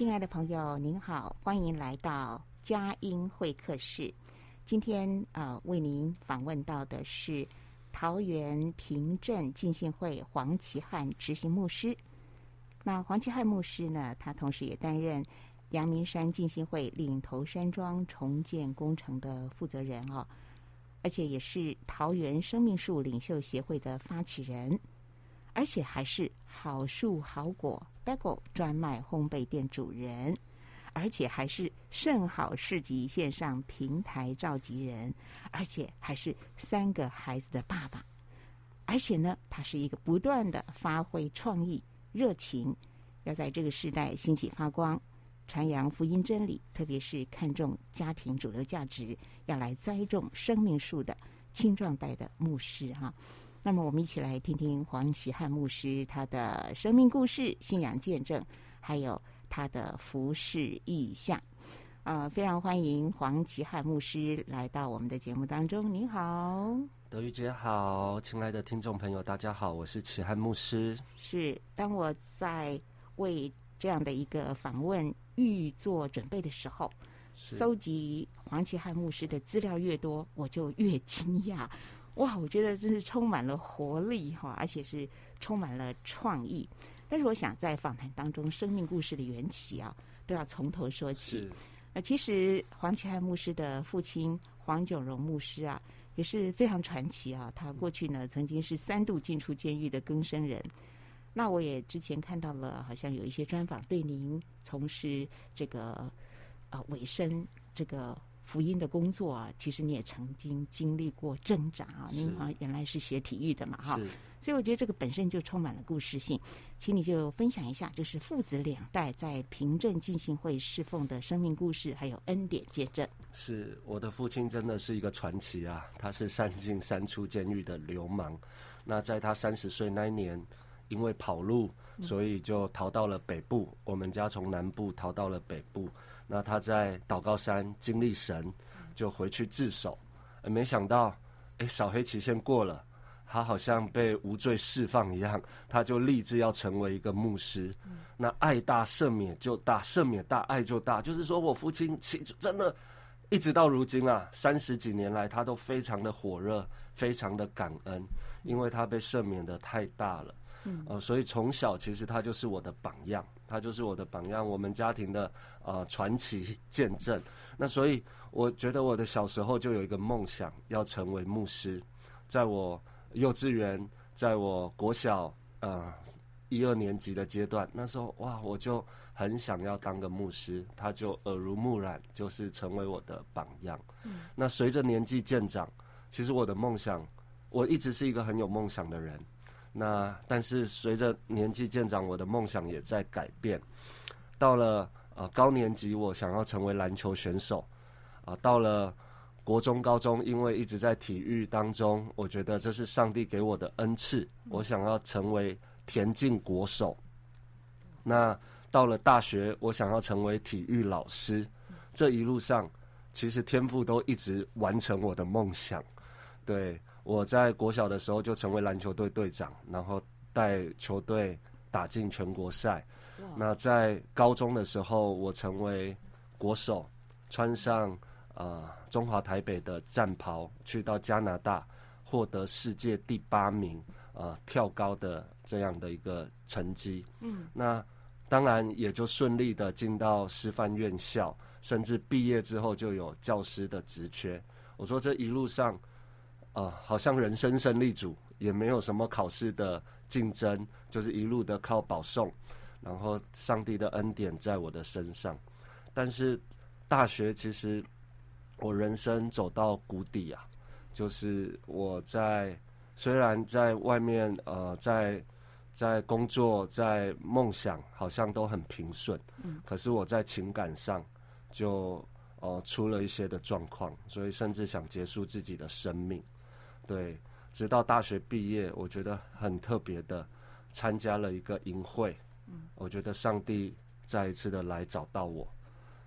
亲爱的朋友，您好，欢迎来到佳音会客室。今天呃，为您访问到的是桃园平镇浸信会黄奇汉执行牧师。那黄奇汉牧师呢，他同时也担任阳明山浸信会岭头山庄重建工程的负责人哦，而且也是桃园生命树领袖协会的发起人。而且还是好树好果 Bagel 专卖烘焙店主人，而且还是圣好市集线上平台召集人，而且还是三个孩子的爸爸，而且呢，他是一个不断的发挥创意、热情，要在这个时代兴起发光，传扬福音真理，特别是看重家庭主流价值，要来栽种生命树的青壮代的牧师哈。那么，我们一起来听听黄奇汉牧师他的生命故事、信仰见证，还有他的服饰意象。啊、呃，非常欢迎黄奇汉牧师来到我们的节目当中。您好，德玉姐好，亲爱的听众朋友，大家好，我是奇汉牧师。是，当我在为这样的一个访问预做准备的时候，搜集黄奇汉牧师的资料越多，我就越惊讶。哇，我觉得真是充满了活力哈，而且是充满了创意。但是我想在访谈当中，生命故事的缘起啊，都要从头说起。那其实黄奇汉牧师的父亲黄九荣牧师啊，也是非常传奇啊。他过去呢，曾经是三度进出监狱的更生人。那我也之前看到了，好像有一些专访对您从事这个呃尾声这个。福音的工作啊，其实你也曾经经历过挣扎啊。您好像原来是学体育的嘛，哈，所以我觉得这个本身就充满了故事性。请你就分享一下，就是父子两代在平镇进行会侍奉的生命故事，还有恩典见证。是我的父亲真的是一个传奇啊！他是三进三出监狱的流氓。那在他三十岁那一年，因为跑路，所以就逃到了北部。嗯、我们家从南部逃到了北部。那他在祷告山经历神，就回去自首，没想到，哎，扫黑期限过了，他好像被无罪释放一样，他就立志要成为一个牧师。那爱大赦免就大，赦免大爱就大，就是说我父亲其实真的，一直到如今啊，三十几年来，他都非常的火热，非常的感恩，因为他被赦免的太大了。嗯，呃，所以从小其实他就是我的榜样，他就是我的榜样，我们家庭的呃传奇见证。那所以我觉得我的小时候就有一个梦想，要成为牧师。在我幼稚园，在我国小呃一二年级的阶段，那时候哇，我就很想要当个牧师，他就耳濡目染，就是成为我的榜样。嗯，那随着年纪渐长，其实我的梦想，我一直是一个很有梦想的人。那但是随着年纪渐长，我的梦想也在改变。到了呃高年级，我想要成为篮球选手。啊、到了国中、高中，因为一直在体育当中，我觉得这是上帝给我的恩赐。我想要成为田径国手。那到了大学，我想要成为体育老师。这一路上，其实天赋都一直完成我的梦想。对。我在国小的时候就成为篮球队队长，然后带球队打进全国赛。那在高中的时候，我成为国手，穿上呃中华台北的战袍，去到加拿大获得世界第八名呃跳高的这样的一个成绩。嗯，那当然也就顺利的进到师范院校，甚至毕业之后就有教师的职缺。我说这一路上啊、呃，好像人生胜利组，也没有什么考试的竞争，就是一路的靠保送。然后上帝的恩典在我的身上，但是大学其实我人生走到谷底啊，就是我在虽然在外面呃在在工作在梦想好像都很平顺，嗯，可是我在情感上就呃出了一些的状况，所以甚至想结束自己的生命，对，直到大学毕业，我觉得很特别的参加了一个营会。嗯我觉得上帝再一次的来找到我。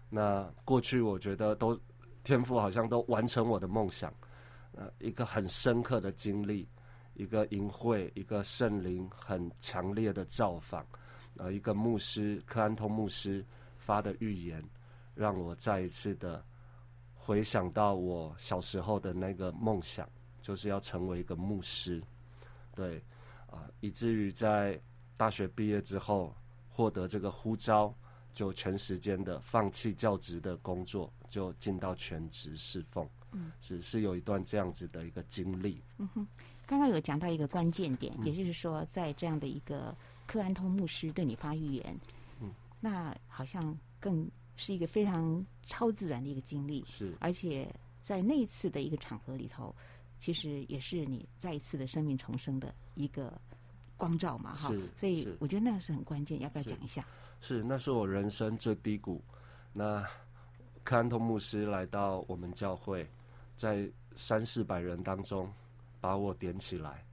那过去我觉得都天赋好像都完成我的梦想。呃，一个很深刻的经历，一个营会，一个圣灵很强烈的造访，呃，一个牧师柯安通牧师发的预言，让我再一次的回想到我小时候的那个梦想，就是要成为一个牧师。对，啊，以至于在。大学毕业之后，获得这个呼召，就全时间的放弃教职的工作，就进到全职侍奉。嗯，是是有一段这样子的一个经历。嗯哼，刚刚有讲到一个关键点，嗯、也就是说，在这样的一个克安通牧师对你发预言，嗯，那好像更是一个非常超自然的一个经历。是，而且在那一次的一个场合里头，其实也是你再一次的生命重生的一个。光照嘛，哈，所以我觉得那是很关键，要不要讲一下？是，是，那是我人生最低谷。那克安托牧师来到我们教会，在三四百人当中把我点起来。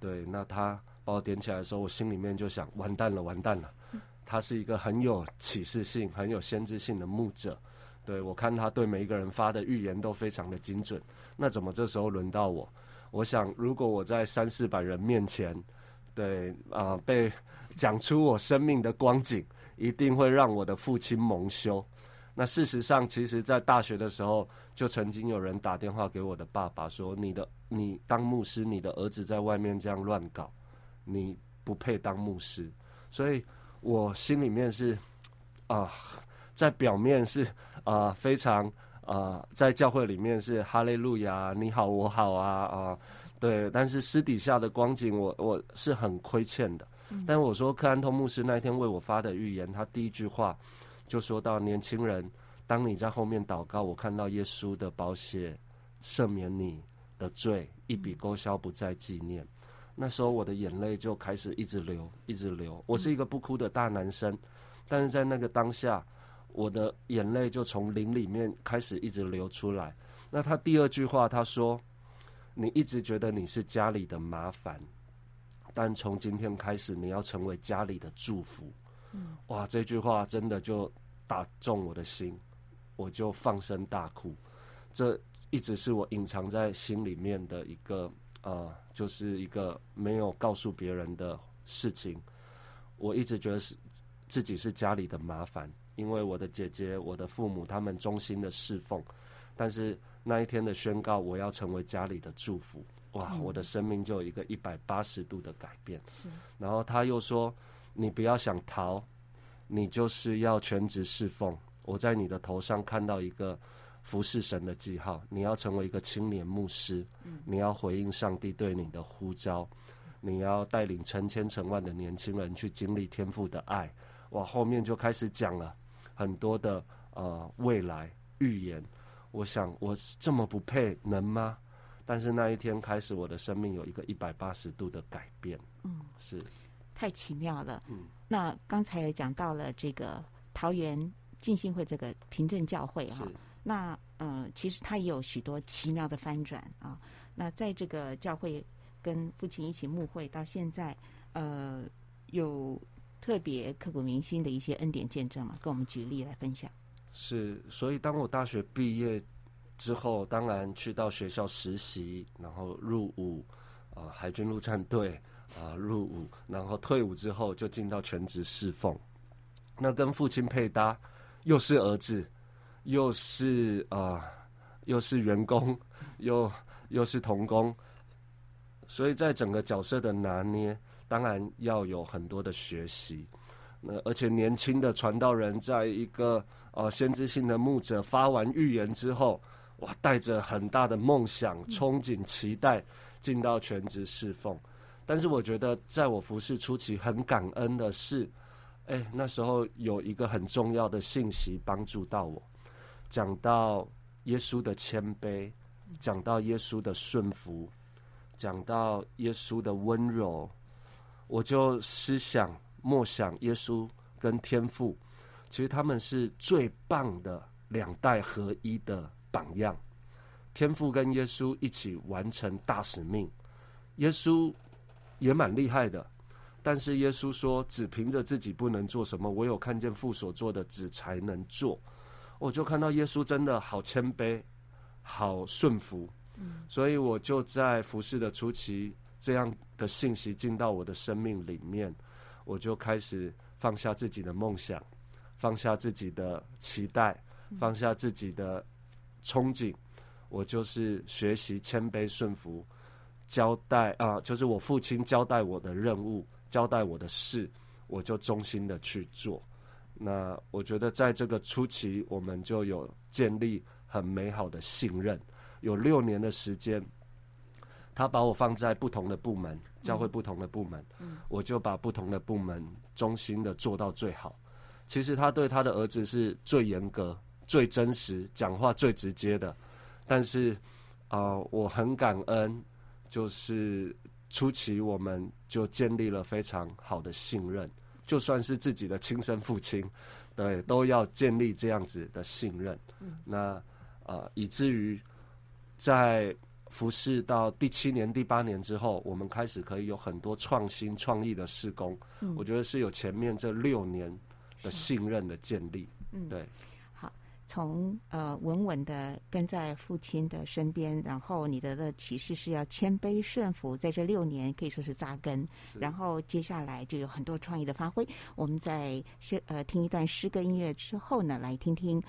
对，那他把我点起来的时候，我心里面就想：完蛋了，完蛋了。他是一个很有启示性、很有先知性的牧者。对，我看他对每一个人发的预言都非常的精准。那怎么这时候轮到我？我想，如果我在三四百人面前。对啊、被讲出我生命的光景，一定会让我的父亲蒙羞。那事实上，其实，在大学的时候，就曾经有人打电话给我的爸爸说：“你的，你当牧师，你的儿子在外面这样乱搞，你不配当牧师。”所以，我心里面是啊、在表面是啊、呃，非常啊、呃，在教会里面是哈利路亚，你好，我好啊啊。呃对，但是私底下的光景我，我我是很亏欠的。嗯、但我说，克安通牧师那一天为我发的预言，他第一句话就说到：“年轻人，当你在后面祷告，我看到耶稣的宝血赦免你的罪，一笔勾销，不再纪念。”那时候我的眼泪就开始一直流，一直流。我是一个不哭的大男生，但是在那个当下，我的眼泪就从灵里面开始一直流出来。那他第二句话，他说。你一直觉得你是家里的麻烦，但从今天开始，你要成为家里的祝福。嗯，哇，这句话真的就打中我的心，我就放声大哭。这一直是我隐藏在心里面的一个呃，就是一个没有告诉别人的事情。我一直觉得是自己是家里的麻烦，因为我的姐姐、我的父母他们衷心的侍奉，但是。那一天的宣告，我要成为家里的祝福，哇！嗯、我的生命就有一个一百八十度的改变。是。然后他又说：“你不要想逃，你就是要全职侍奉。我在你的头上看到一个服侍神的记号，你要成为一个青年牧师。嗯。你要回应上帝对你的呼召，你要带领成千成万的年轻人去经历天父的爱。哇！后面就开始讲了很多的呃未来预言。”我想，我这么不配，能吗？但是那一天开始，我的生命有一个一百八十度的改变。嗯，是，太奇妙了。嗯，那刚才也讲到了这个桃园浸信会这个平镇教会哈、哦，那嗯、呃，其实它也有许多奇妙的翻转啊。那在这个教会跟父亲一起牧会到现在，呃，有特别刻骨铭心的一些恩典见证嘛？跟我们举例来分享。是，所以当我大学毕业之后，当然去到学校实习，然后入伍，啊、海军陆战队，啊、入伍，然后退伍之后就进到全职侍奉。那跟父亲配搭，又是儿子，又是啊、又是员工，又又是童工，所以在整个角色的拿捏，当然要有很多的学习。那而且年轻的传道人，在一个呃先知性的牧者发完预言之后，哇，带着很大的梦想、憧憬、期待，进到全职侍奉。但是我觉得，在我服侍初期，很感恩的是，哎，那时候有一个很重要的信息帮助到我。讲到耶稣的谦卑，讲到耶稣的顺服，讲到耶稣的温柔，我就思想默想耶稣跟天父，其实他们是最棒的两代合一的榜样。天父跟耶稣一起完成大使命，耶稣也蛮厉害的，但是耶稣说，只凭着自己不能做什么，唯有看见父所做的，子才能做。我就看到耶稣真的好谦卑，好顺服，嗯，所以我就在服侍的初期，这样的信息进到我的生命里面，我就开始放下自己的梦想，放下自己的期待，放下自己的憧憬，我就是学习谦卑顺服，交代啊，就是我父亲交代我的任务，交代我的事，我就忠心的去做。那我觉得，在这个初期，我们就有建立很美好的信任。有六年的时间，他把我放在不同的部门，教会不同的部门，我就把不同的部门忠心的做到最好。其实他对他的儿子是最严格、最真实、讲话最直接的。但是啊、呃，我很感恩，就是初期我们就建立了非常好的信任。就算是自己的亲生父亲，对，都要建立这样子的信任。嗯、那呃，以至于在服侍到第七年、第八年之后，我们开始可以有很多创新创意的施工。嗯、我觉得是有前面这六年的信任的建立。嗯，对。好从呃稳稳的跟在父亲的身边，然后你的的启示是要谦卑顺服，在这六年可以说是扎根，然后接下来就有很多创意的发挥。我们在呃听一段诗歌音乐之后呢，来听听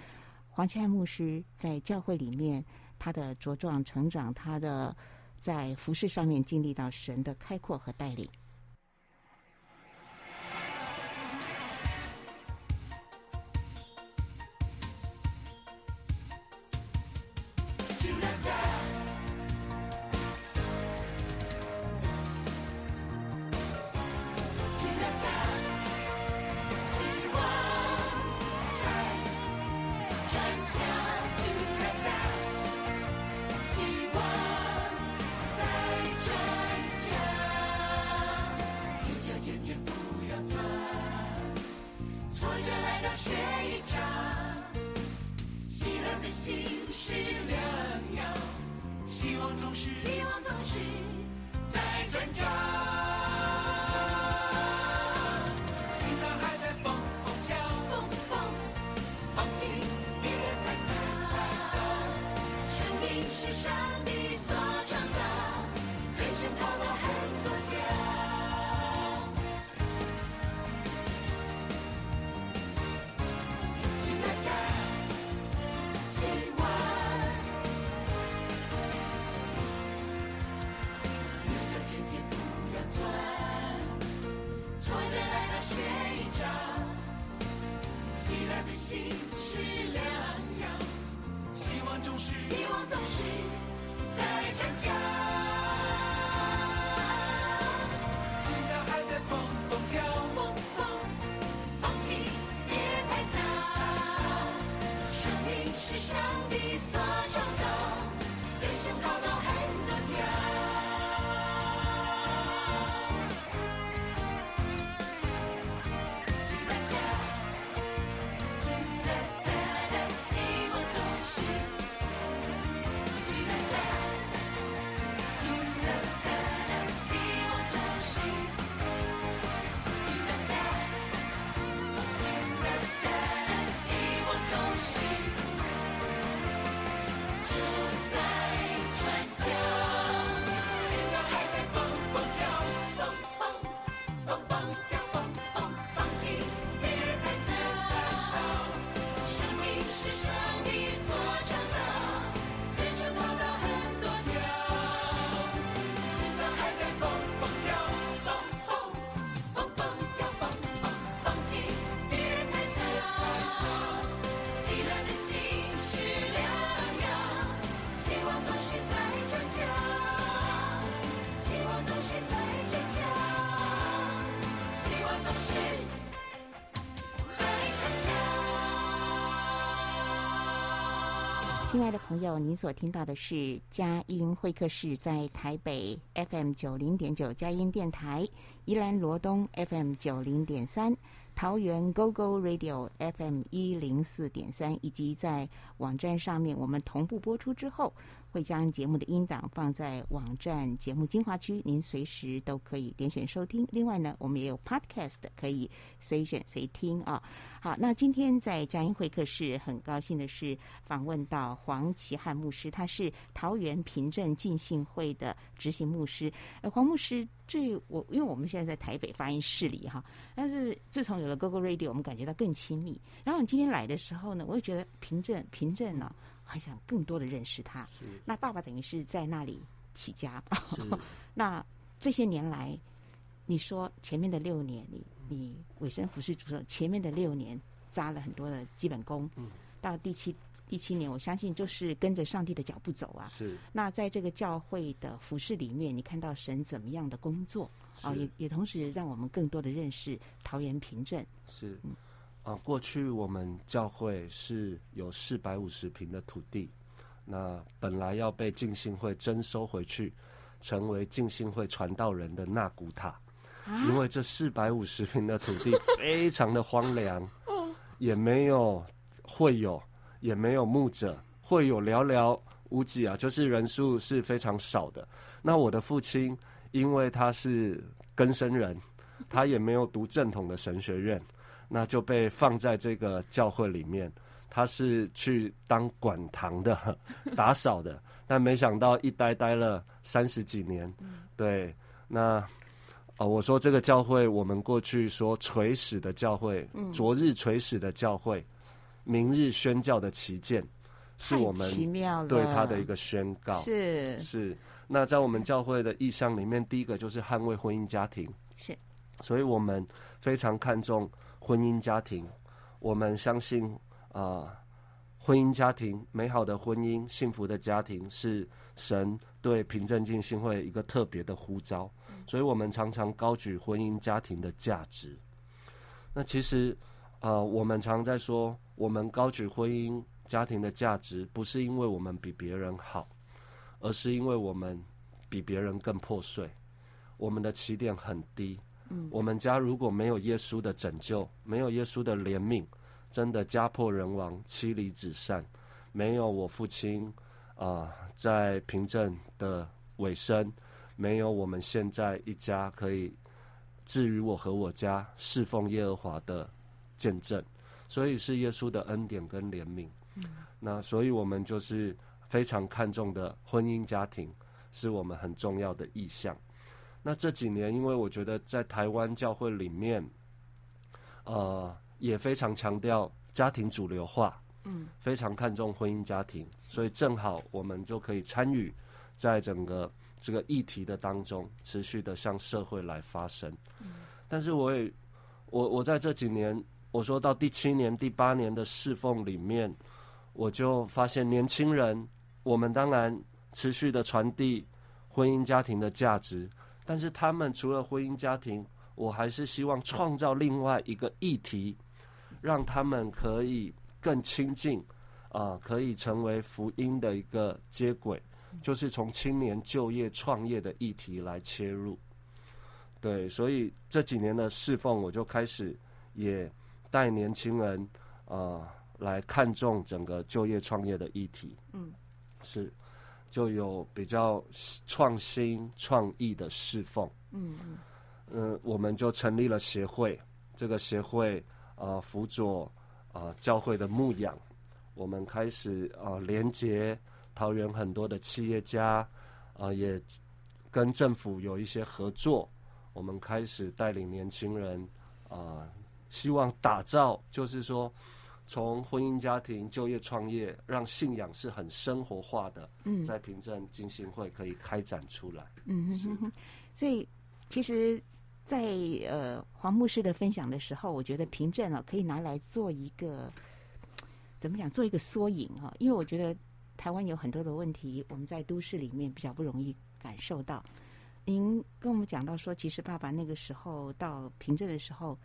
黄钦安牧师在教会里面他的茁壮成长，他的在服饰上面经历到神的开阔和带领。亲爱的朋友，您所听到的是佳音会客室，在台北 FM 九零点九佳音电台，宜兰罗东 FM 九零点三。桃园 GO GO Radio FM 一零四点三，以及在网站上面，我们同步播出之后，会将节目的音档放在网站节目精华区，您随时都可以点选收听。另外呢，我们也有 Podcast 可以随选随听啊。好，那今天在佳音会客室，很高兴的是访问到黄启汉牧师，他是桃园平镇浸信会的执行牧师。呃，黄牧师，这我因为我们现在在台北发音室里哈，但是自从有了 GoGo Radio，我们感觉到更亲密。然后你今天来的时候呢，我也觉得平镇平镇呢，很想更多的认识他。是。那爸爸等于是在那里起家。是。那这些年来，你说前面的六年你。你委身服饰主说，前面的六年扎了很多的基本功，嗯，到第七第七年，我相信就是跟着上帝的脚步走啊。是。那在这个教会的服饰里面，你看到神怎么样的工作啊？也也同时让我们更多的认识桃园凭证。是。嗯。啊，过去我们教会是有四百五十坪的土地，那本来要被浸信会征收回去，成为浸信会传道人的纳古塔。因为这四百五十坪的土地非常的荒凉，也没有会有，也没有牧者，会有寥寥无几啊，就是人数是非常少的。那我的父亲，因为他是根生人，他也没有读正统的神学院，那就被放在这个教会里面，他是去当管堂的、打扫的，但没想到一待待了三十几年，对，那。啊，我说这个教会，我们过去说垂死的教会，嗯，昨日垂死的教会，明日宣教的旗舰，是我们对他的一个宣告。是是。那在我们教会的意向里面，第一个就是捍卫婚姻家庭。是。所以我们非常看重婚姻家庭。我们相信啊，呃，婚姻家庭美好的婚姻、幸福的家庭，是神对平镇浸信会一个特别的呼召。所以我们常常高举婚姻家庭的价值。那其实，呃，我们常在说，我们高举婚姻家庭的价值，不是因为我们比别人好，而是因为我们比别人更破碎。我们的起点很低。嗯。我们家如果没有耶稣的拯救，没有耶稣的怜悯，真的家破人亡、妻离子散。没有我父亲啊，呃，在凭证的尾声。没有我们现在一家可以至于我和我家侍奉耶和华的见证，所以是耶稣的恩典跟怜悯。嗯。那所以我们就是非常看重的婚姻家庭，是我们很重要的意向。那这几年，因为我觉得在台湾教会里面，呃，也非常强调家庭主流化，嗯，非常看重婚姻家庭，所以正好我们就可以参与在整个。这个议题的当中，持续的向社会来发声。嗯。但是我也，我我在这几年，我说到第七年、第八年的侍奉里面，我就发现年轻人，我们当然持续的传递婚姻家庭的价值，但是他们除了婚姻家庭，我还是希望创造另外一个议题，让他们可以更亲近，啊、呃，可以成为福音的一个接轨。就是从青年就业创业的议题来切入，对，所以这几年的侍奉，我就开始也带年轻人啊、呃、来看重整个就业创业的议题。嗯，是就有比较创新创意的侍奉。嗯嗯，嗯，我们就成立了协会，这个协会啊辅佐啊教会的牧养，我们开始啊连接。桃园很多的企业家，啊、呃，也跟政府有一些合作。我们开始带领年轻人，啊、呃，希望打造，就是说，从婚姻家庭、就业创业，让信仰是很生活化的，嗯，在平镇浸信会可以开展出来。嗯哼哼，所以其实，在呃黄牧师的分享的时候，我觉得平镇啊，可以拿来做一个怎么讲，做一个缩影哈，因为我觉得。台湾有很多的问题，我们在都市里面比较不容易感受到。您跟我们讲到说，其实爸爸那个时候到平镇的时候，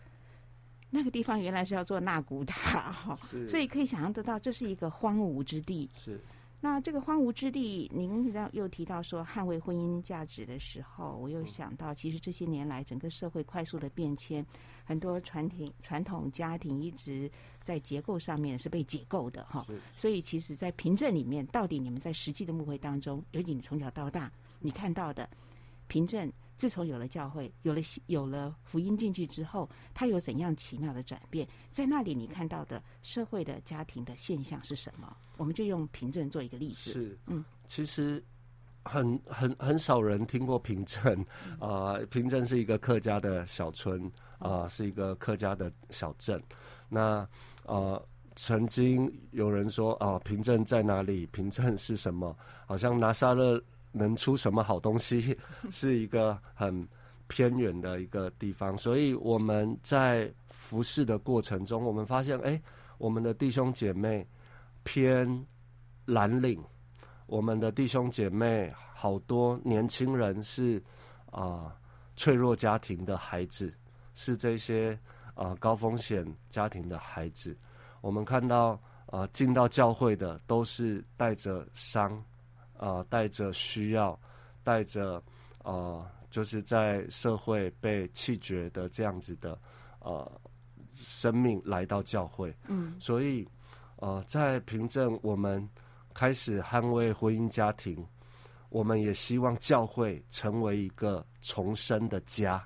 那个地方原来是要做纳古塔哈，所以可以想象得到，这是一个荒芜之地。是。那这个荒芜之地，您让又提到说捍卫婚姻价值的时候，我又想到，其实这些年来整个社会快速的变迁，很多传统传统家庭一直在结构上面是被解构的哈。所以，其实，在凭证里面，到底你们在实际的牧会当中，尤其你从小到大你看到的平镇。自从有了教会，有了有了福音进去之后，它有怎样奇妙的转变？在那里，你看到的社会的家庭的现象是什么？我们就用凭证做一个例子。是，嗯，其实很很很少人听过平镇啊、呃。平镇是一个客家的小村啊、呃，是一个客家的小镇。那呃，曾经有人说啊、呃，平镇在哪里？平镇是什么？好像拿沙勒。能出什么好东西，是一个很偏远的一个地方，所以我们在服侍的过程中，我们发现，哎，我们的弟兄姐妹偏蓝领，我们的弟兄姐妹好多年轻人是啊、脆弱家庭的孩子，是这些啊、高风险家庭的孩子，我们看到啊、进到教会的都是带着伤。啊、呃，带着需要，带着呃，就是在社会被弃绝的这样子的呃生命来到教会。嗯，所以呃，在凭证我们开始捍卫婚姻家庭，我们也希望教会成为一个重生的家。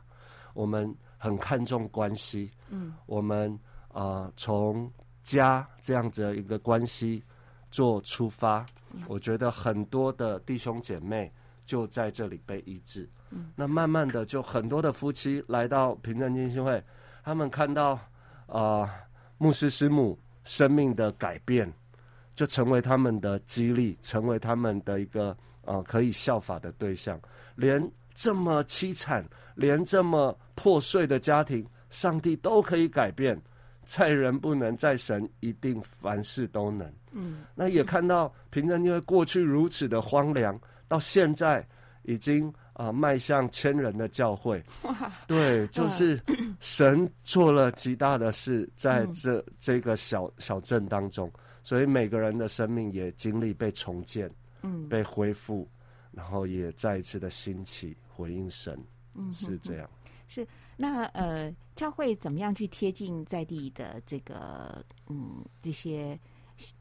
我们很看重关系。嗯，我们啊，从、呃、家这样子的一个关系。做出发，我觉得很多的弟兄姐妹就在这里被医治。嗯，那慢慢的就很多的夫妻来到平镇浸信会，他们看到啊、呃、牧师师母生命的改变，就成为他们的激励，成为他们的一个啊、呃、可以效法的对象。连这么凄惨，连这么破碎的家庭，上帝都可以改变。在人不能，在神一定凡事都能。嗯，那也看到平镇因为过去如此的荒凉，到现在已经啊、呃、迈向千人的教会。哇，对，就是神做了极大的事，在这、嗯、这个小小镇当中，所以每个人的生命也经历被重建，嗯，被恢复，然后也再一次的兴起回应神。嗯，是这样。是。那呃，教会怎么样去贴近在地的这个嗯这些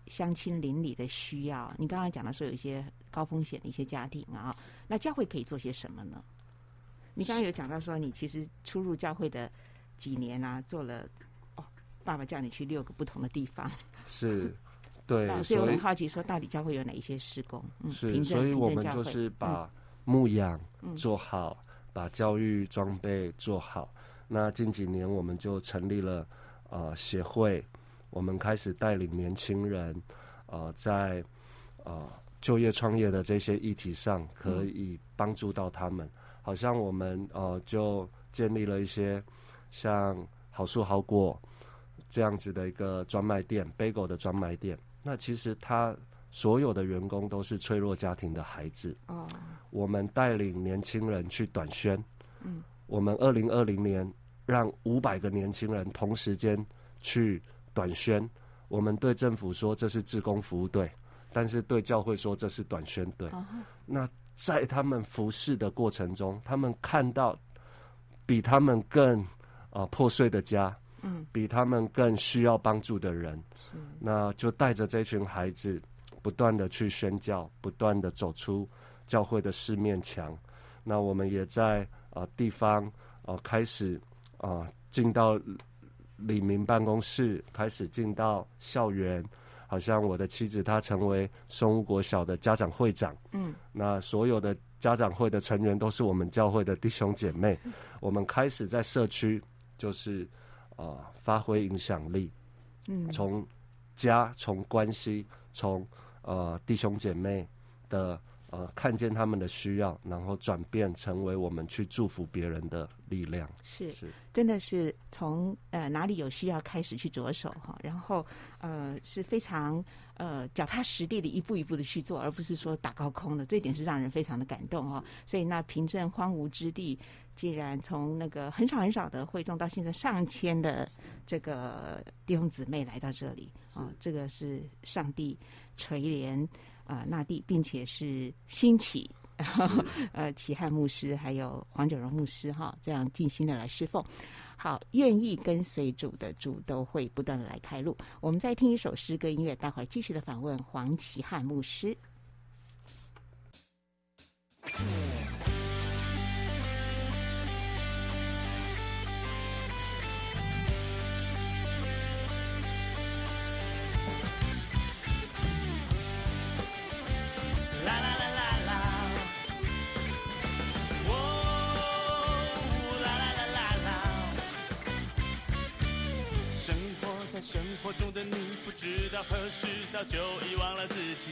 乡亲邻里的需要？你刚刚讲的说有一些高风险的一些家庭啊，那教会可以做些什么呢？你刚刚有讲到说你其实出入教会的几年啊，做了哦，爸爸叫你去六个不同的地方，是，对，所以我很好奇说到底教会有哪一些施工？嗯，是，所以我们就是把牧养做好。把教育装备做好。那近几年我们就成立了呃协会，我们开始带领年轻人呃在呃就业创业的这些议题上，可以帮助到他们。嗯、好像我们呃就建立了一些像好树好果这样子的一个专卖店，Bagel 的专卖店。那其实他。所有的员工都是脆弱家庭的孩子。哦，我们带领年轻人去短宣。嗯，我们二零二零年让五百个年轻人同时间去短宣。我们对政府说这是志工服务队，但是对教会说这是短宣队。哦。那在他们服侍的过程中，他们看到比他们更啊、呃、破碎的家，嗯，比他们更需要帮助的人。是，那就带着这群孩子。不断的去宣教，不断的走出教会的四面墙。那我们也在啊、呃、地方啊、呃、开始啊进、呃、到李明办公室，开始进到校园。好像我的妻子她成为松屋国小的家长会长。嗯，那所有的家长会的成员都是我们教会的弟兄姐妹。嗯、我们开始在社区就是啊、呃、发挥影响力。嗯，从家从关系从。呃，弟兄姐妹的呃，看见他们的需要，然后转变成为我们去祝福别人的力量。是是，真的是从呃哪里有需要开始去着手哈，然后呃是非常呃脚踏实地的一步一步的去做，而不是说打高空的，这一点是让人非常的感动哦。所以那平镇荒芜之地，既然从那个很少很少的会众，到现在上千的这个弟兄姊妹来到这里啊、哦，这个是上帝垂帘啊、呃、那地，并且是兴起。呃，齐汉牧师还有黄九荣牧师哈，这样尽心的来侍奉，好，愿意跟随主的主都会不断的来开路。我们再听一首诗歌音乐，待会儿继续的访问黄齐汉牧师。生活中的你不知道何时早就遗忘了自己，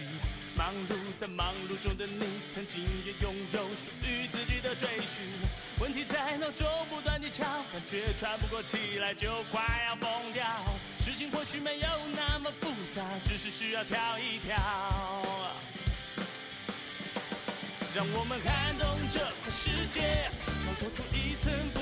忙碌在忙碌中的你曾经也拥有属于自己的追寻。问题在脑中不断地敲，感觉喘不过气来就快要疯掉。事情或许没有那么复杂，只是需要跳一跳。让我们撼动这个世界，跳脱出一层不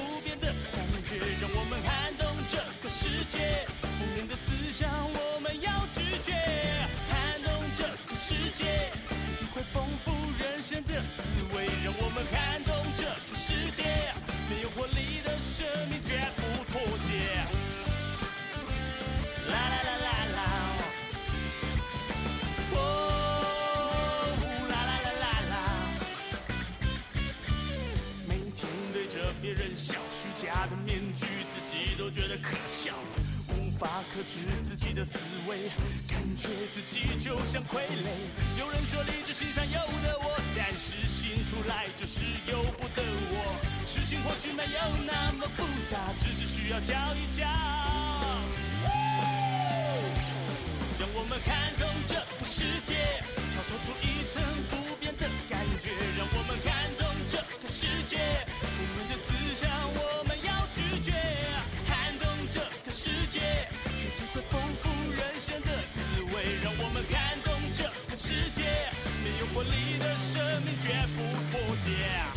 丰富人生的滋味。让我们撼动这个世界，没有活力的生命绝不妥协。啦啦啦啦啦，哦，啦啦啦啦啦，每天对着别人笑，虚假的面具，自己都觉得可笑。克制自己的思维，感觉自己就像傀儡。有人说理智心上有的我，但是心出来就是由不得我。事情或许没有那么复杂，只是需要教一教。让我们看透这个世界，yeah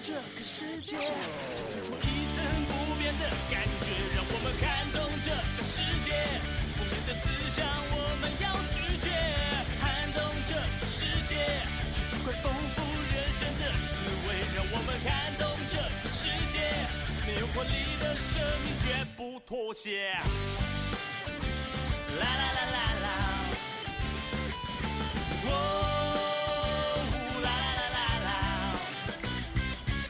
这个世界一层不变的感觉让我们感动这个世界。不变的思想妥协。活力的生命绝不妥协。啦啦啦啦啦，哦，啦啦啦啦啦。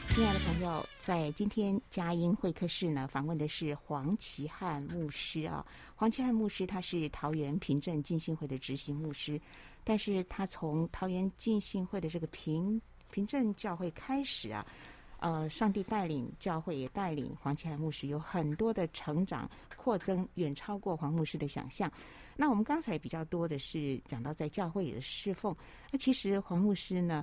亲爱的朋友，在今天佳音会客室呢，访问的是黄齐汉牧师啊。黄齐汉牧师他是桃园平镇进信会的执行牧师，但是他从桃园浸信会的这个平平镇教会开始啊。呃，上帝带领教会，也带领黄齐汉牧师有很多的成长扩增，远超过黄牧师的想象。那我们刚才比较多的是讲到在教会里的侍奉。那其实黄牧师呢，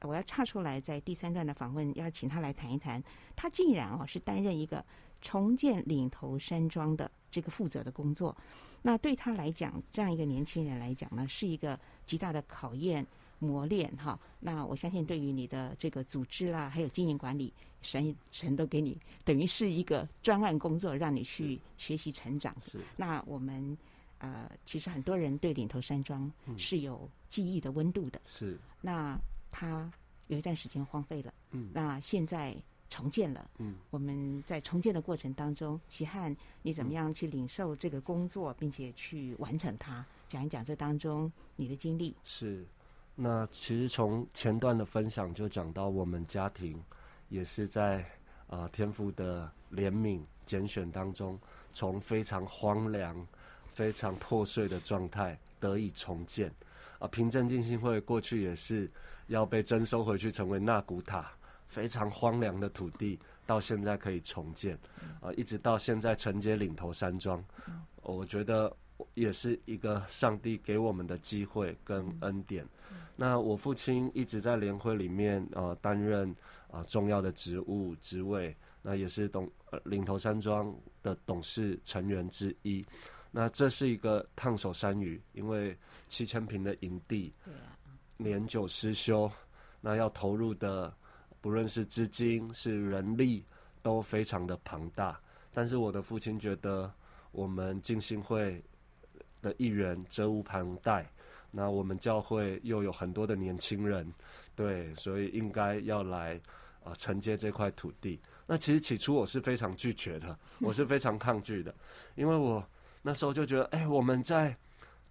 我要岔出来，在第三段的访问要请他来谈一谈，他竟然哦是担任一个重建岭头山庄的这个负责的工作。那对他来讲，这样一个年轻人来讲呢，是一个极大的考验。磨练哈，那我相信对于你的这个组织啦，还有经营管理，神神都给你，等于是一个专案工作，让你去学习成长。是。那我们呃，其实很多人对岭头山庄是有记忆的温度的。是。那他有一段时间荒废了。嗯。那现在重建了。嗯。我们在重建的过程当中，齐汉，你怎么样去领受这个工作，并且去完成它？讲一讲这当中你的经历。是。那其实从前段的分享就讲到，我们家庭也是在啊、呃、天父的怜悯拣选当中，从非常荒凉、非常破碎的状态得以重建。啊、呃，平镇浸信会过去也是要被征收回去，成为纳古塔非常荒凉的土地，到现在可以重建，啊，一直到现在承接领头山庄，我觉得也是一个上帝给我们的机会跟恩典。那我父亲一直在联会里面啊担任啊重要的职务职位，那也是董领头山庄的董事成员之一。那这是一个烫手山芋，因为七千平的营地，年久失修，那要投入的不论是资金是人力都非常的庞大。但是我的父亲觉得，我们浸信会的一员责无旁贷，那我们教会又有很多的年轻人，对，所以应该要来啊、承接这块土地。那其实起初我是非常拒绝的，我是非常抗拒的，因为我。那时候就觉得，哎、我们在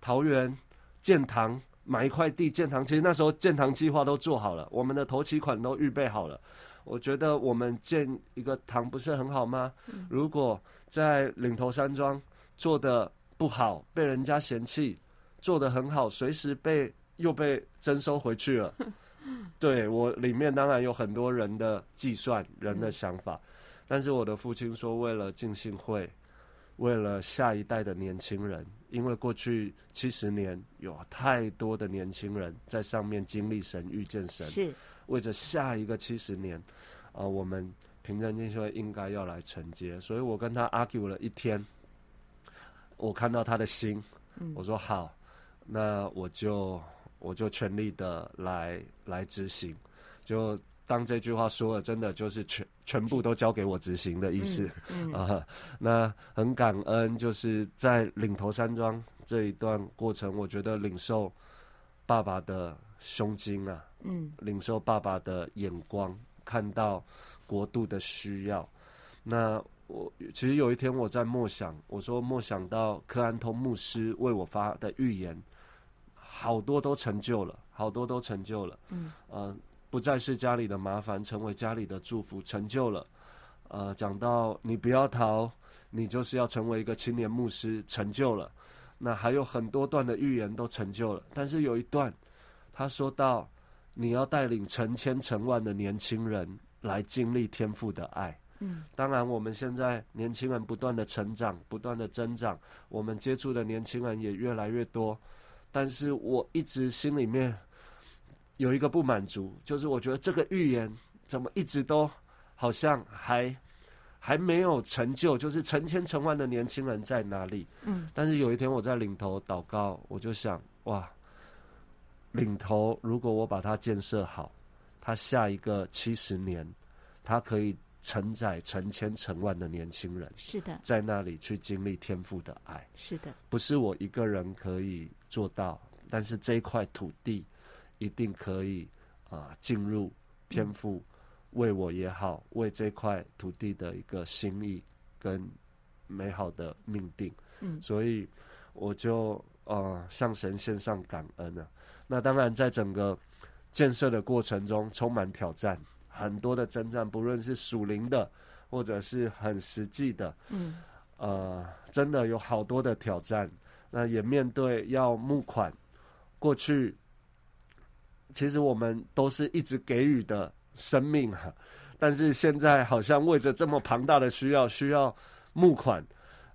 桃园建堂买一块地建堂，其实那时候建堂计划都做好了，我们的头期款都预备好了。我觉得我们建一个堂不是很好吗？如果在岭头山庄做得不好，被人家嫌弃；做得很好，随时被又被征收回去了。对，我里面当然有很多人的计算、人的想法，但是我的父亲说，为了进信会。为了下一代的年轻人，因为过去七十年有太多的年轻人在上面经历神、遇见神，是为着下一个七十年，啊、呃，我们平镇浸信会应该要来承接。所以我跟他 argue 了一天，我看到他的心，我说好，那我就我就全力的来来执行，就。当这句话说了，真的就是全全部都交给我执行的意思，嗯 嗯、啊。那很感恩，就是在领头山庄这一段过程，我觉得领受爸爸的胸襟啊，嗯，领受爸爸的眼光，看到国度的需要。那我其实有一天我在默想，我说默想到柯安通牧师为我发的预言，好多都成就了，好多都成就了，嗯，呃不再是家里的麻烦，成为家里的祝福，成就了。呃，讲到你不要逃，你就是要成为一个青年牧师，成就了。那还有很多段的预言都成就了，但是有一段，他说到你要带领成千成万的年轻人来经历天赋的爱。嗯，当然我们现在年轻人不断的成长，不断的增长，我们接触的年轻人也越来越多，但是我一直心里面。有一个不满足，就是我觉得这个预言怎么一直都好像还还没有成就，就是成千成万的年轻人在哪里？嗯，但是有一天我在领头祷告，我就想，哇，领头如果我把它建设好，它下一个七十年，它可以承载成千成万的年轻人，是的，在那里去经历天赋的爱，是的，不是我一个人可以做到，但是这一块土地。一定可以啊，进入天赋为我也好，为这块土地的一个心意跟美好的命定。嗯，所以我就呃向神献上感恩啊。那当然，在整个建设的过程中，充满挑战，很多的征战，不论是属灵的，或者是很实际的。嗯，呃，真的有好多的挑战。那也面对要募款，过去。其实我们都是一直给予的生命哈，但是现在好像为着这么庞大的需要，需要募款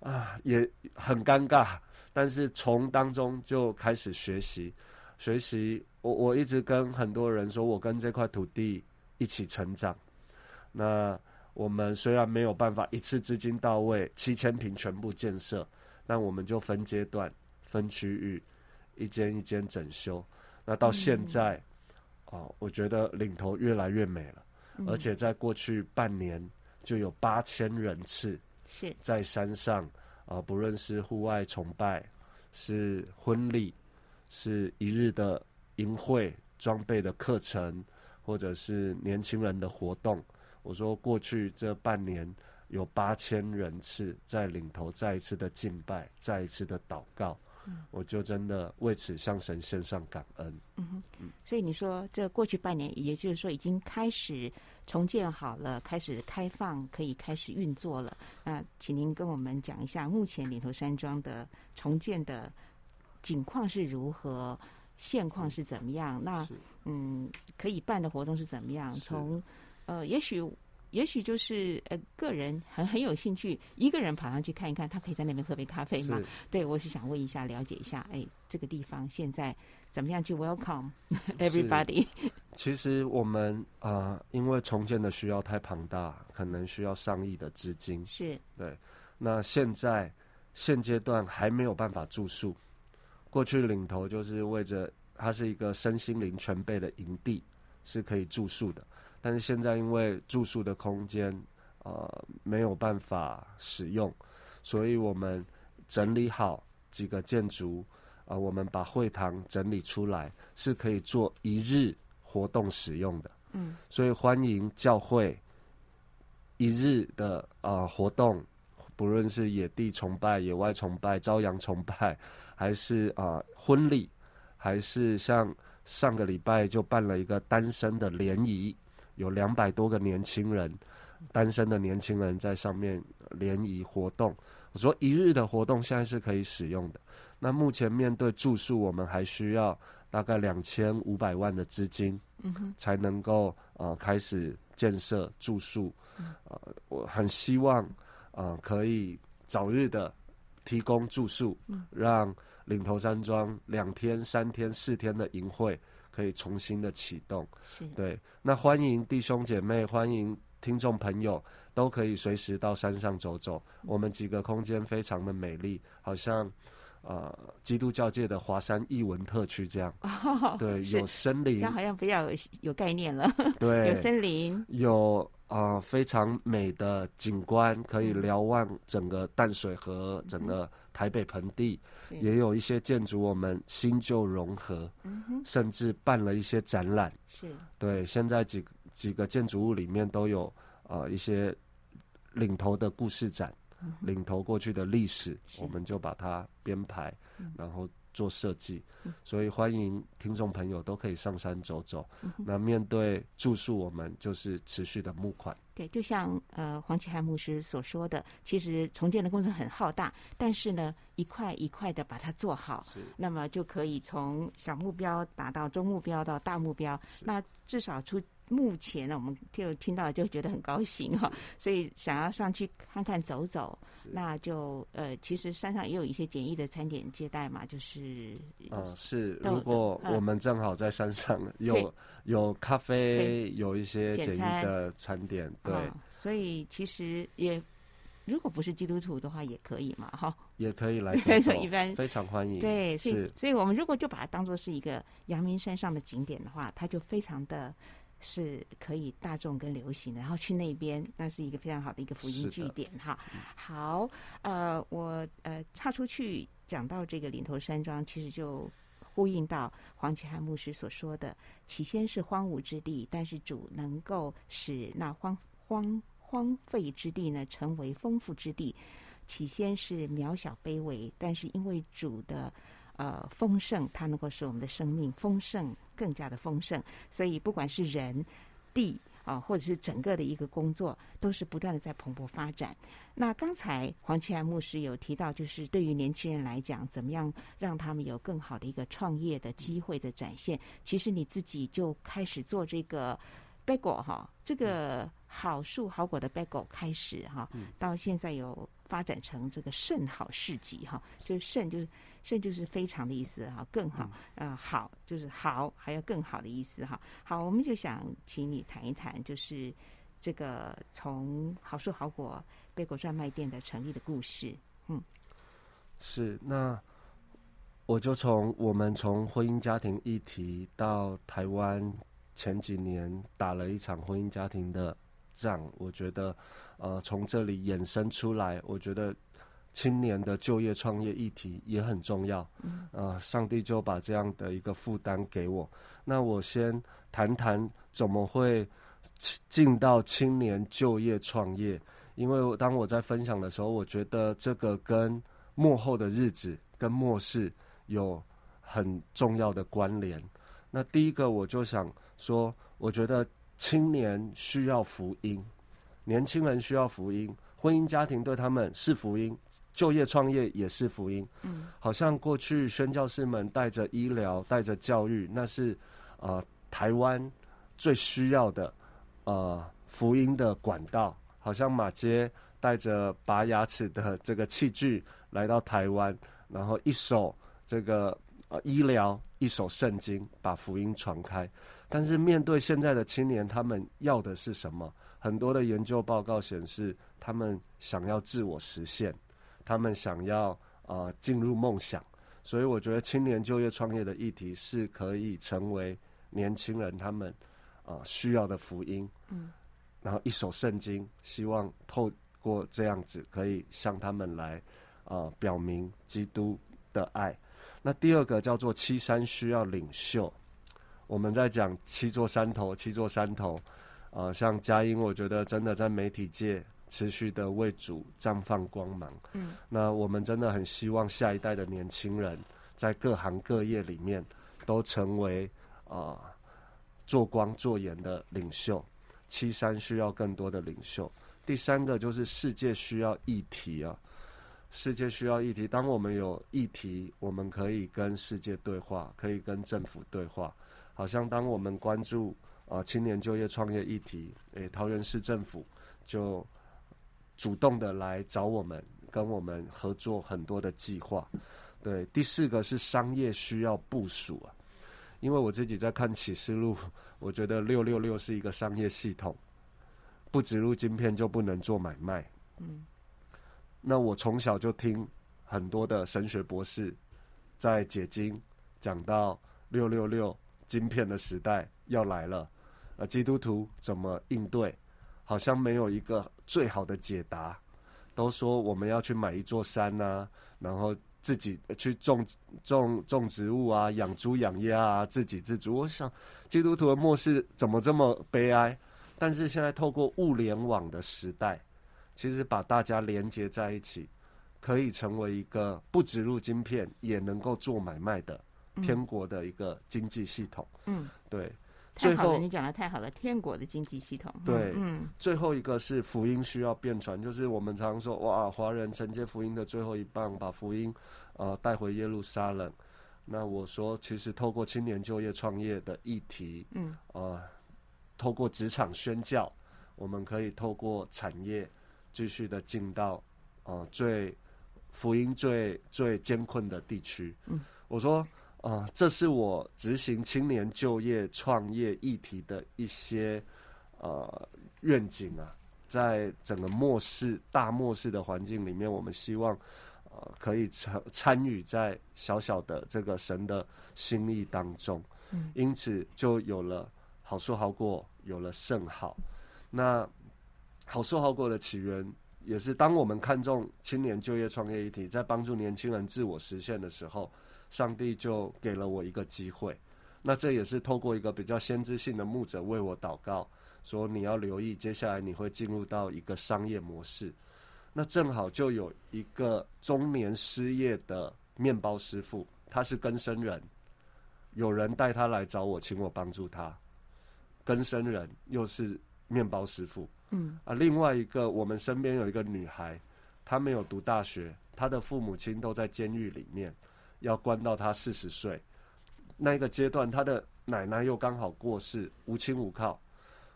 啊，也很尴尬。但是从当中就开始学习，学习。我我一直跟很多人说，我跟这块土地一起成长。那我们虽然没有办法一次资金到位，七千平全部建设，但我们就分阶段、分区域，一间一间整修。那到现在。嗯哦，我觉得领头越来越美了，嗯、而且在过去半年就有八千人次是在山上啊、呃，不论是户外崇拜，是婚礼，是一日的营会装备的课程，或者是年轻人的活动。我说过去这半年有八千人次在领头再一次的敬拜，再一次的祷告。我就真的为此向神献上感恩。嗯哼，所以你说这过去半年，也就是。说已经开始重建好了，开始开放，可以开始运作了。那请您跟我们讲一下目前岭头山庄的重建的景况是。如何，现况是。怎么样？那嗯，可以办的活动是。怎么样？从呃，也许。也许就是呃，个人很很有兴趣，一个人跑上去看一看，他可以在那边喝杯咖啡吗？对，我是想问一下，了解一下，哎，这个地方现在怎么样去 welcome everybody？其实我们啊、呃，因为重建的需要太庞大，可能需要上亿的资金。是，对。那现在现阶段还没有办法住宿。过去领头就是为着它是一个身心灵全备的营地，是可以住宿的。但是现在因为住宿的空间，呃，没有办法使用，所以我们整理好几个建筑，啊、呃，我们把会堂整理出来，是可以做一日活动使用的。嗯，所以欢迎教会一日的啊、呃、活动，不论是野地崇拜、野外崇拜、朝阳崇拜，还是啊、呃、婚礼，还是像上个礼拜就办了一个单身的联谊。有两百多个年轻人，单身的年轻人在上面联谊活动。我说一日的活动现在是可以使用的。那目前面对住宿，我们还需要大概两千五百万的资金，才能够呃开始建设住宿。呃，我很希望呃可以早日的提供住宿，让岭头山庄两天、三天、四天的营会。可以重新的启动，对，那欢迎弟兄姐妹，欢迎听众朋友，都可以随时到山上走走。我们几个空间非常的美丽，好像呃基督教界的华山艺文特区这样。哦、对，有森林，这样好像比较有有概念了。对，有森林，有。啊、呃，非常美的景观，可以瞭望整个淡水河，嗯、整个台北盆地，也有一些建筑我们新旧融合，嗯，甚至办了一些展览。是，对，现在几几个建筑物里面都有呃一些领头的故事展，岭、嗯、头过去的历史，我们就把它编排，嗯、然后。做设计，所以欢迎听众朋友都可以上山走走。嗯、那面对住宿，我们就是持续的募款。对，就像呃黄启汉牧师所说的，其实重建的工程很浩大，但是呢，一块一块的把它做好，那么就可以从小目标达到中目标到大目标。那至少出。目前呢，我们就听到就觉得很高兴哈，所以想要上去看看走走，那就呃，其实山上也有一些简易的餐点接待嘛，就是嗯，是，如果我们正好在山上有有咖啡，有一些简易的餐。点，对，所以其实也如果不是基督徒的话，也可以嘛，哈，也可以来走走，一般 非常欢迎，对，所以所以我们如果就把它当做是一个阳明山上的景点的话，它就非常的。是可以大众跟流行的，然后去那边，那是一个非常好的一个福音据点哈。好，呃，我呃岔出去讲到这个岭头山庄，其实就呼应到黄启汉牧师所说的：起先是荒芜之地，但是主能够使那荒荒荒废之地呢成为丰富之地。起先是渺小卑微，但是因为主的。呃，丰盛，它能够使我们的生命丰盛，更加的丰盛。所以，不管是人、地啊，或者是整个的一个工作，都是不断的在蓬勃发展。那刚才黄奇安牧师有提到，就是对于年轻人来讲，怎么样让他们有更好的一个创业的机会的展现？其实你自己就开始做这个 bagel 哈，这个好树好果的 bagel 开始哈，到现在有发展成这个甚好市集哈，就是甚就是。甚就是非常的意思哈，更好，呃，好就是好，还有更好的意思哈。好，我们就想请你谈一谈，就是这个从好树好果贝果专卖店的成立的故事。嗯，是那我就从我们从婚姻家庭议题到台湾前几年打了一场婚姻家庭的仗，我觉得呃从这里衍生出来，我觉得。青年的就业创业议题也很重要，呃，上帝就把这样的一个负担给我。那我先谈谈怎么会进到青年就业创业，因为当我在分享的时候，我觉得这个跟幕后的日子跟末世有很重要的关联。那第一个我就想说，我觉得青年需要福音，年轻人需要福音。婚姻家庭对他们是福音，就业创业也是福音。嗯，好像过去宣教士们带着医疗、带着教育，那是呃台湾最需要的呃福音的管道，好像马街带着拔牙齿的这个器具来到台湾，然后一手这个呃医疗，一手圣经，把福音传开。但是面对现在的青年，他们要的是什么？很多的研究报告显示，他们想要自我实现，他们想要啊进入梦想。所以我觉得青年就业创业的议题是可以成为年轻人他们啊需要的福音。嗯，然后一首圣经，希望透过这样子可以向他们来啊表明基督的爱。那第二个叫做七山需要领袖。我们在讲七座山头，七座山头，啊、呃，像佳音，我觉得真的在媒体界持续的为主绽放光芒。嗯，那我们真的很希望下一代的年轻人在各行各业里面都成为啊、呃、做光做盐的领袖。七山需要更多的领袖。第三个就是世界需要议题啊，世界需要议题。当我们有议题，我们可以跟世界对话，可以跟政府对话。好像当我们关注啊、呃、青年就业创业议题，诶，桃园市政府就主动的来找我们，跟我们合作很多的计划。对，第四个是商业需要部署啊，因为我自己在看启示录，我觉得六六六是一个商业系统，不植入晶片就不能做买卖。嗯，那我从小就听很多的神学博士在解经，讲到六六六。晶片的时代要来了，呃，基督徒怎么应对？好像没有一个最好的解答。都说我们要去买一座山啊，然后自己去种种种植物啊，养猪养鸭啊，自给自足。我想，基督徒的末世怎么这么悲哀？但是现在透过物联网的时代，其实把大家连接在一起，可以成为一个不植入晶片也能够做买卖的。天国的一个经济系统，嗯，对，太好了，你讲的太好了，天国的经济系统，对，嗯，最后一个是福音需要变传，就是我们常说，哇，华人承接福音的最后一棒，把福音，呃，带回耶路撒冷。那我说，其实透过青年就业创业的议题，嗯，呃，透过职场宣教，我们可以透过产业继续的进到，呃，最福音最最艰困的地区。嗯，我说。啊、呃，这是我执行青年就业创业议题的一些呃愿景啊，在整个末世大末世的环境里面，我们希望呃可以参参与在小小的这个神的心意当中，嗯，因此就有了好说好果，有了圣好。那好说好果的起源，也是当我们看重青年就业创业议题，在帮助年轻人自我实现的时候。上帝就给了我一个机会，那这也是透过一个比较先知性的牧者为我祷告，说你要留意，接下来你会进入到一个商业模式。那正好就有一个中年失业的面包师傅，他是根生人，有人带他来找我，请我帮助他。根生人又是面包师傅，嗯啊，另外一个我们身边有一个女孩，她没有读大学，她的父母亲都在监狱里面。要关到他四十岁，那个阶段，他的奶奶又刚好过世，无亲无靠。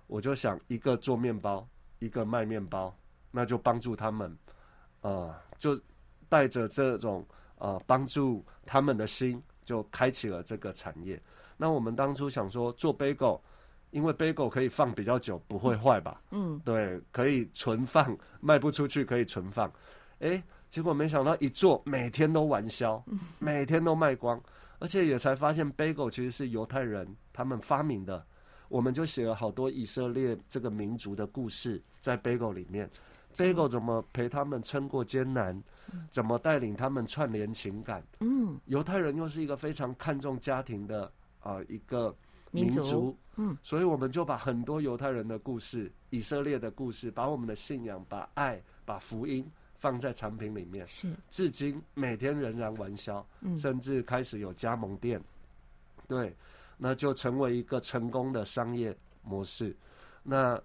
我就想，一个做面包，一个卖面包，那就帮助他们，呃，就带着这种呃帮助他们的心，就开启了这个产业。那我们当初想说做 bagel，因为 bagel 可以放比较久，不会坏吧？嗯，对，可以存放，卖不出去可以存放。诶。结果没想到一做每天都完销，每天都卖光，而且也才发现 bagel 其实是犹太人他们发明的。我们就写了好多以色列这个民族的故事在 bagel 里面，bagel 怎么陪他们撑过艰难，怎么带领他们串联情感。嗯，犹太人又是一个非常看重家庭的啊、呃、一个民族。嗯，所以我们就把很多犹太人的故事、以色列的故事，把我们的信仰、把爱、把福音。放在产品里面，是至今每天仍然玩销，嗯，甚至开始有加盟店，对，那就成为一个成功的商业模式。那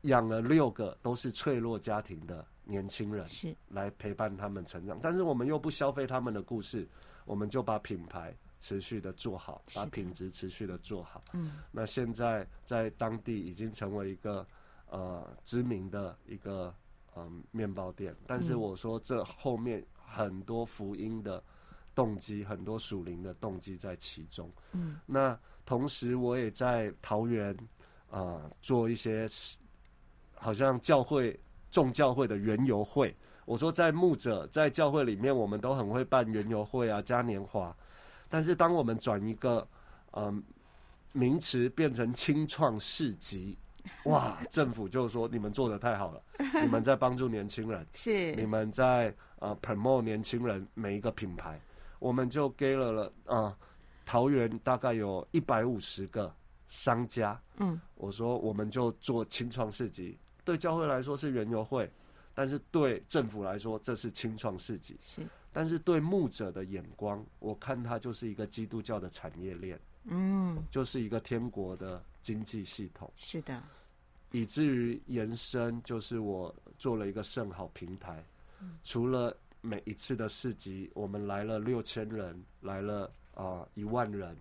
养了六个都是脆弱家庭的年轻人，是来陪伴他们成长。但是我们又不消费他们的故事，我们就把品牌持续的做好，把品质持续的做好。嗯，那现在在当地已经成为一个呃知名的一个嗯面包店。但是我说这后面很多福音的动机，很多属灵的动机在其中。嗯，那同时我也在桃园啊、呃、做一些好像教会众教会的园游会。我说在牧者在教会里面，我们都很会办园游会啊，嘉年华。但是当我们转一个嗯、呃、名词变成清创市集，哇，政府就说你们做的太好了，你们在帮助年轻人，是你们在呃 promote 年轻人每一个品牌，我们就给了了啊、呃，桃园大概有一百五十个商家，嗯，我说我们就做清创市集，对教会来说是原油会。但是对政府来说，这是清创市集。是，但是对牧者的眼光，我看它就是一个基督教的产业链。嗯，就是一个天国的经济系统。是的，以至于延伸，就是我做了一个圣好平台。嗯，除了每一次的市集，我们来了六千人，来了啊一万人，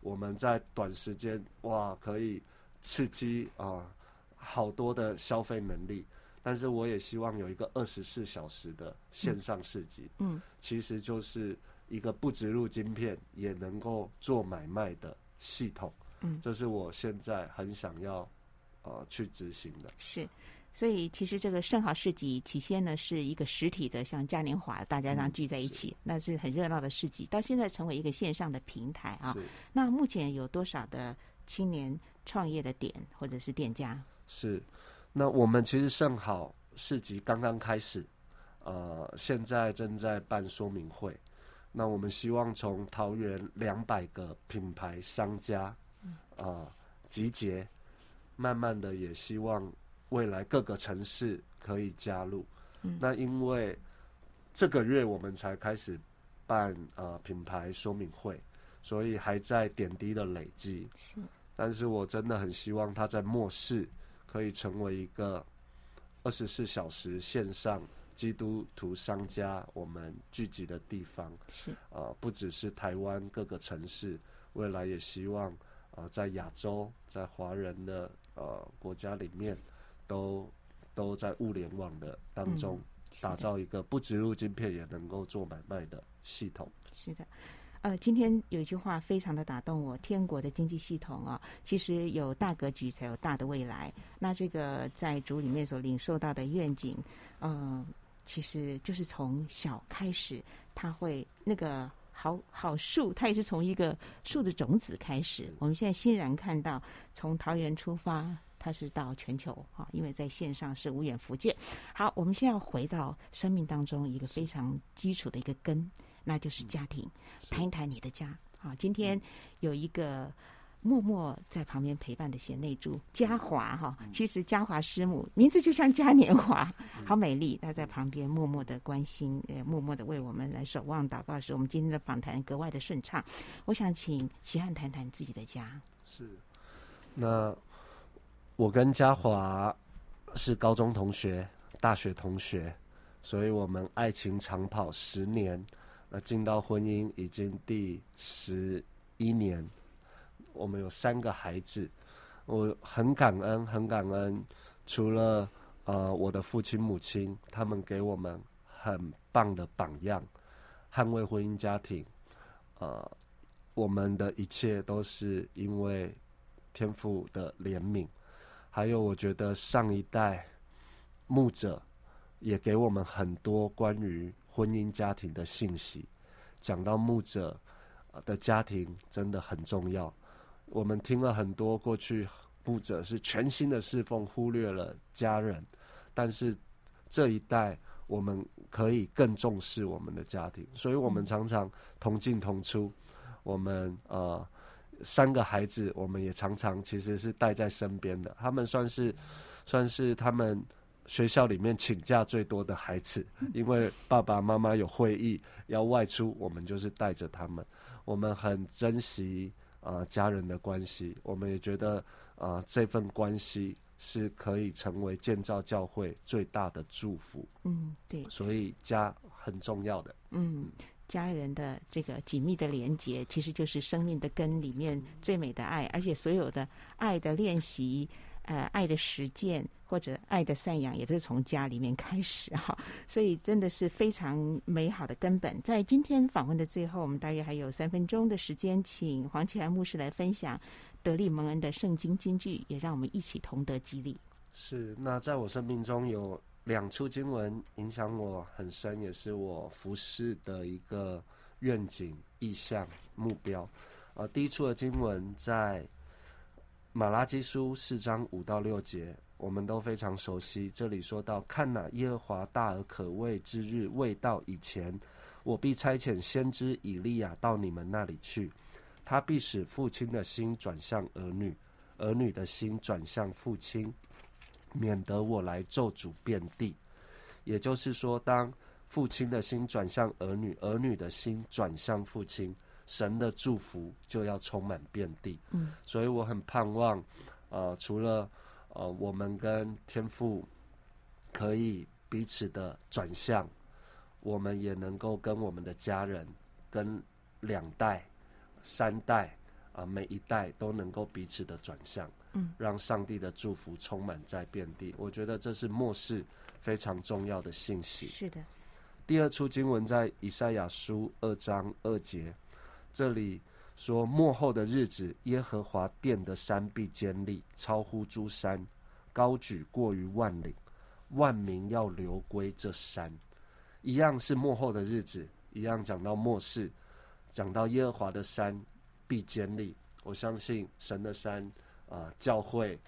我们在短时间哇可以刺激啊好多的消费能力。但是我也希望有一个二十四小时的线上市集，嗯，其实就是一个不植入晶片也能够做买卖的系统，嗯，这是我现在很想要呃去执行的。是，所以其实这个圣好市集起先呢是一个实体的，像嘉年华，大家这样聚在一起，嗯、那是很热闹的市集，到现在成为一个线上的平台啊。那目前有多少的青年创业的点或者是店家？是。那我们其实圣好市集刚刚开始，呃，现在正在办说明会。那我们希望从桃园两百个品牌商家，啊、呃，集结，慢慢的也希望未来各个城市可以加入。嗯、那因为这个月我们才开始办呃品牌说明会，所以还在点滴的累积。是，但是我真的很希望它在末世。可以成为一个二十四小时线上基督徒商家我们聚集的地方。是啊、呃，不只是台湾各个城市，未来也希望啊、呃，在亚洲，在华人的呃国家里面，都都在物联网的当中打造一个不植入晶片也能够做买卖的系统。是的。呃，今天有一句话非常的打动我：天国的经济系统啊，其实有大格局才有大的未来。那这个在主里面所领受到的愿景，呃，其实就是从小开始，它会那个好好树，它也是从一个树的种子开始。我们现在欣然看到，从桃园出发，它是到全球啊，因为在线上是无远弗届。好，我们现在要回到生命当中一个非常基础的一个根。那就是家庭，谈一谈你的家。好，今天有一个默默在旁边陪伴的贤内助嘉华哈，其实嘉华师母名字就像嘉年华，好美丽。她在旁边默默的关心，呃，默默的为我们来守望祷告，使我们今天的访谈格外的顺畅。我想请齐汉谈谈自己的家。是，那我跟嘉华是高中同学、大学同学，所以我们爱情长跑十年。那进到婚姻已经第十一年，我们有三个孩子，我很感恩，很感恩。除了呃我的父亲母亲，他们给我们很棒的榜样，捍卫婚姻家庭。呃，我们的一切都是因为天父的怜悯，还有我觉得上一代牧者也给我们很多关于。婚姻家庭的信息，讲到牧者的家庭真的很重要。我们听了很多过去牧者是全新的侍奉，忽略了家人。但是这一代我们可以更重视我们的家庭，所以我们常常同进同出。我们呃三个孩子，我们也常常其实是带在身边的。他们算是算是他们。学校里面请假最多的孩子，因为爸爸妈妈有会议要外出，我们就是带着他们。我们很珍惜啊、呃、家人的关系，我们也觉得啊、呃、这份关系是可以成为建造教会最大的祝福。嗯，对，所以家很重要的。嗯，家人的这个紧密的连结，其实就是生命的根里面最美的爱，而且所有的爱的练习。呃爱的实践或者爱的赡养，也都是从家里面开始哈。所以真的是非常美好的根本。在今天访问的最后，我们大约还有三分钟的时间，请黄启安牧师来分享得力蒙恩的圣经金句，也让我们一起同得激励。是，那在我生命中有两处经文影响我很深，也是我服侍的一个愿景、意向、目标。呃，第一处的经文在马拉基书四章五到六节，我们都非常熟悉。这里说到：“看哪，耶和华大而可畏之日未到以前，我必差遣先知以利亚到你们那里去，他必使父亲的心转向儿女，儿女的心转向父亲。”免得我来咒诅遍地，也就是说，当父亲的心转向儿女，儿女的心转向父亲，神的祝福就要充满遍地。嗯，所以我很盼望，呃，除了呃，我们跟天父可以彼此的转向，我们也能够跟我们的家人、跟两代、三代啊、呃，每一代都能够彼此的转向。嗯，让上帝的祝福充满在遍地。我觉得这是末世非常重要的信息。是的。第二处经文在以赛亚书二章二节，这里说：末后的日子，耶和华殿的山必坚立，超乎诸山，高举过于万岭，万民要流归这山。一样是末后的日子，一样讲到末世，讲到耶和华的山必坚立。我相信神的山。啊，教会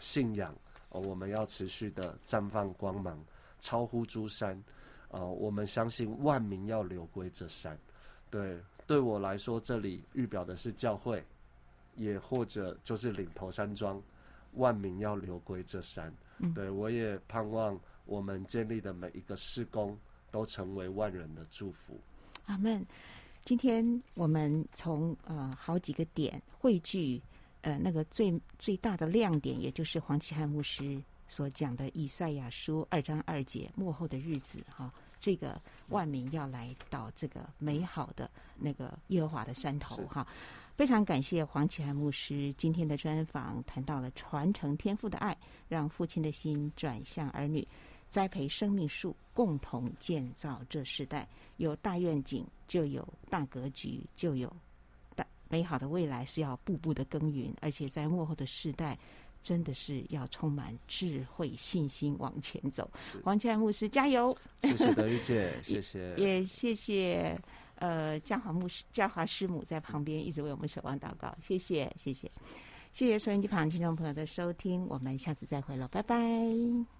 信仰，我们要持续的绽放光芒，超乎诸山。啊，我们相信万民要流归这山。对，对我来说，这里预表的是教会，也或者就是领头山庄，万民要流归这山。对，我也盼望我们建立的每一个事工都成为万人的祝福。阿门。今天我们从呃好几个点汇聚。呃，那个最最大的亮点，也就是黄启汉牧师所讲的以赛亚书二章二节，末后的日子，哈，这个万民要来到这个美好的那个耶和华的山头，哈。非常感谢黄启汉牧师今天的专访，谈到了传承天赋的爱，让父亲的心转向儿女，栽培生命树，共同建造这世代。有大愿景，就有大格局，就有大。美好的未来是要步步的耕耘，而且在幕后的世代，真的是要充满智慧、信心往前走。黄启涵牧师加油！谢谢德玉姐，谢谢，也谢谢呃嘉华牧师、嘉华师母在旁边一直为我们守望祷告。谢谢，谢谢，谢谢收音机旁听众朋友的收听，我们下次再会了，拜拜。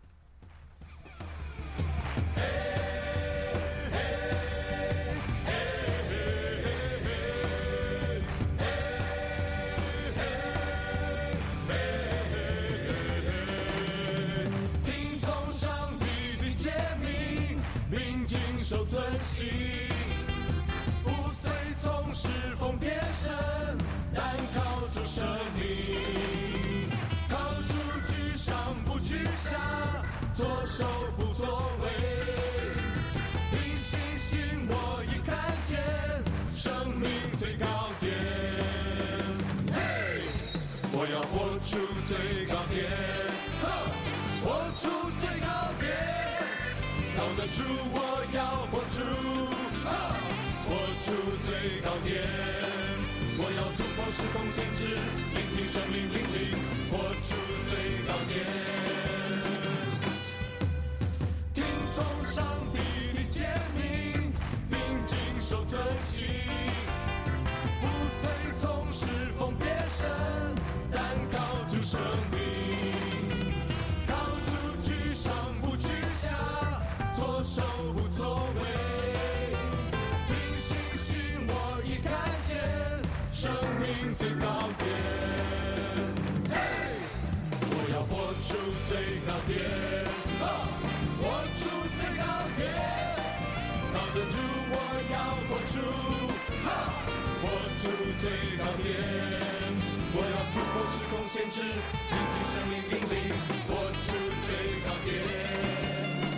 不随从侍奉变身，单靠主生命，靠主居上不居下，左手不作为。凭信心我已看见生命最高点。嘿，我要活出最高点，活出最。着主，我要活出，活出最高点。我要突破时空限制，聆听生命命令，活出最高点。听从上帝的诫命，并谨守遵行，最高点，活出最高点。靠着主，我要活出，活出最高点。我要突破时空限制，聆听生命命令，活出最高点。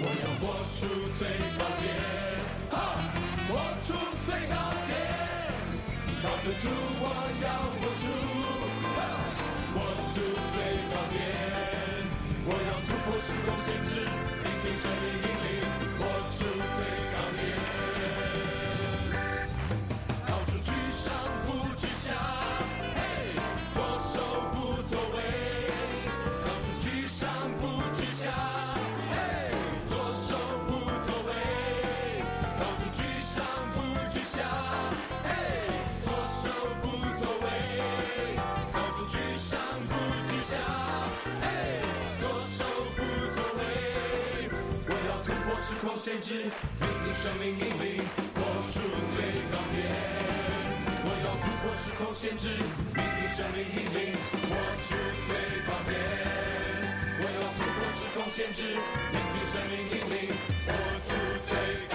我要活出最高点，哈！活出最高点，靠着主，我要活出，哈！活出最高点。我要突破时空限制，聆听神灵引领，我住最高点。限制，聆听生命引领，活出最高点。我要突破时空限制，聆听生命引领，活出最高点。我要突破时空限制，聆听生命引领，活出最高